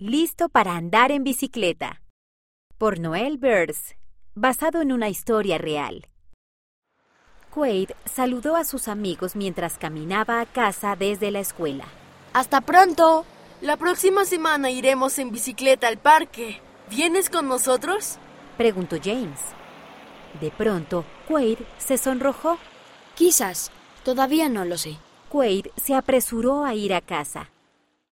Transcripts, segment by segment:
Listo para andar en bicicleta. Por Noel Burns, basado en una historia real. Quaid saludó a sus amigos mientras caminaba a casa desde la escuela. Hasta pronto. La próxima semana iremos en bicicleta al parque. ¿Vienes con nosotros? Preguntó James. De pronto, Quaid se sonrojó. Quizás. Todavía no lo sé. Quaid se apresuró a ir a casa.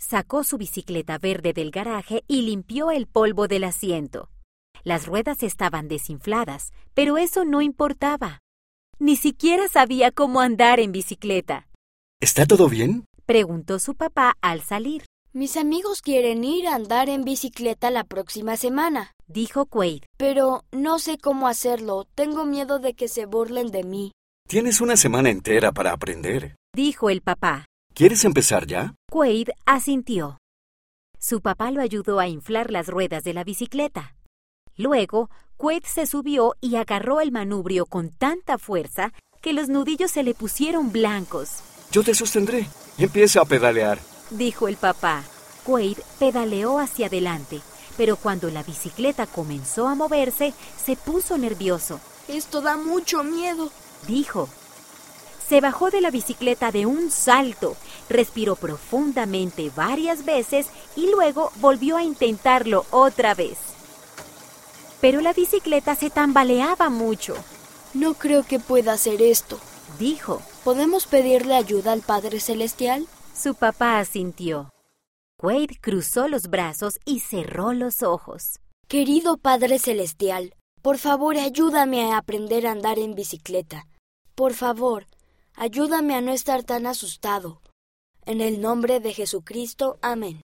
Sacó su bicicleta verde del garaje y limpió el polvo del asiento. Las ruedas estaban desinfladas, pero eso no importaba. Ni siquiera sabía cómo andar en bicicleta. ¿Está todo bien? Preguntó su papá al salir. Mis amigos quieren ir a andar en bicicleta la próxima semana, Dijo Quaid. pero no sé cómo hacerlo. Tengo miedo de que se burlen de mí. Tienes una semana entera para aprender. Dijo el papá. ¿Quieres empezar ya? Quaid asintió. Su papá lo ayudó a inflar las ruedas de la bicicleta. Luego, Quaid se subió y agarró el manubrio con tanta fuerza que los nudillos se le pusieron blancos. Yo te sostendré. Empieza a pedalear. dijo el papá. Quaid pedaleó hacia adelante, pero cuando la bicicleta comenzó a moverse, se puso nervioso. Esto da mucho miedo. Dijo. Se bajó de la bicicleta de un salto, respiró profundamente varias veces y luego volvió a intentarlo otra vez. Pero la bicicleta se tambaleaba mucho. No creo que pueda hacer esto. Dijo. ¿Podemos pedirle ayuda al Padre Celestial? Su papá asintió. Quaid cruzó los brazos y cerró los ojos. Querido Padre Celestial, por favor ayúdame a aprender a andar en bicicleta. Por favor, ayúdame a no estar tan asustado. En el nombre de Jesucristo, amén.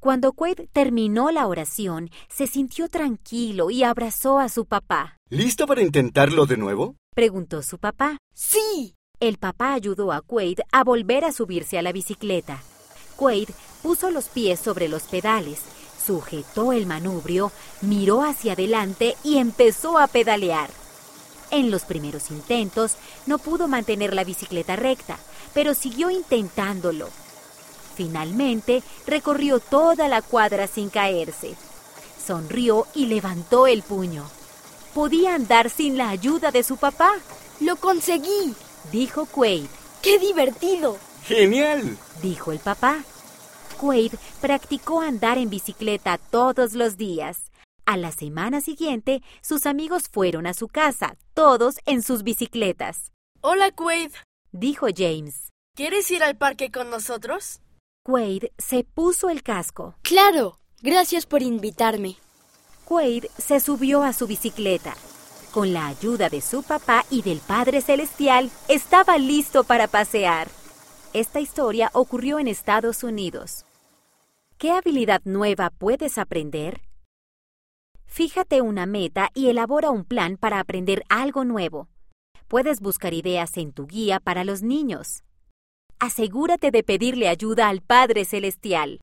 Cuando Quaid terminó la oración, se sintió tranquilo y abrazó a su papá. ¿Listo para intentarlo de nuevo? Preguntó su papá. Sí. El papá ayudó a Quaid a volver a subirse a la bicicleta. Quaid puso los pies sobre los pedales, sujetó el manubrio, miró hacia adelante y empezó a pedalear. En los primeros intentos no pudo mantener la bicicleta recta, pero siguió intentándolo. Finalmente recorrió toda la cuadra sin caerse. Sonrió y levantó el puño. Podía andar sin la ayuda de su papá, Lo conseguí. dijo Quaid. ¡Qué divertido! ¡Genial! dijo el papá. Quaid practicó andar en bicicleta todos los días. A la semana siguiente, sus amigos fueron a su casa, todos en sus bicicletas. Hola, Quaid. Dijo James. ¿Quieres ir al parque con nosotros? Quaid se puso el casco. Claro. Gracias por invitarme. Quaid se subió a su bicicleta. Con la ayuda de su papá y del Padre Celestial, estaba listo para pasear. Esta historia ocurrió en Estados Unidos. ¿Qué habilidad nueva puedes aprender? Fíjate una meta y elabora un plan para aprender algo nuevo. Puedes buscar ideas en tu guía para los niños. Asegúrate de pedirle ayuda al Padre Celestial.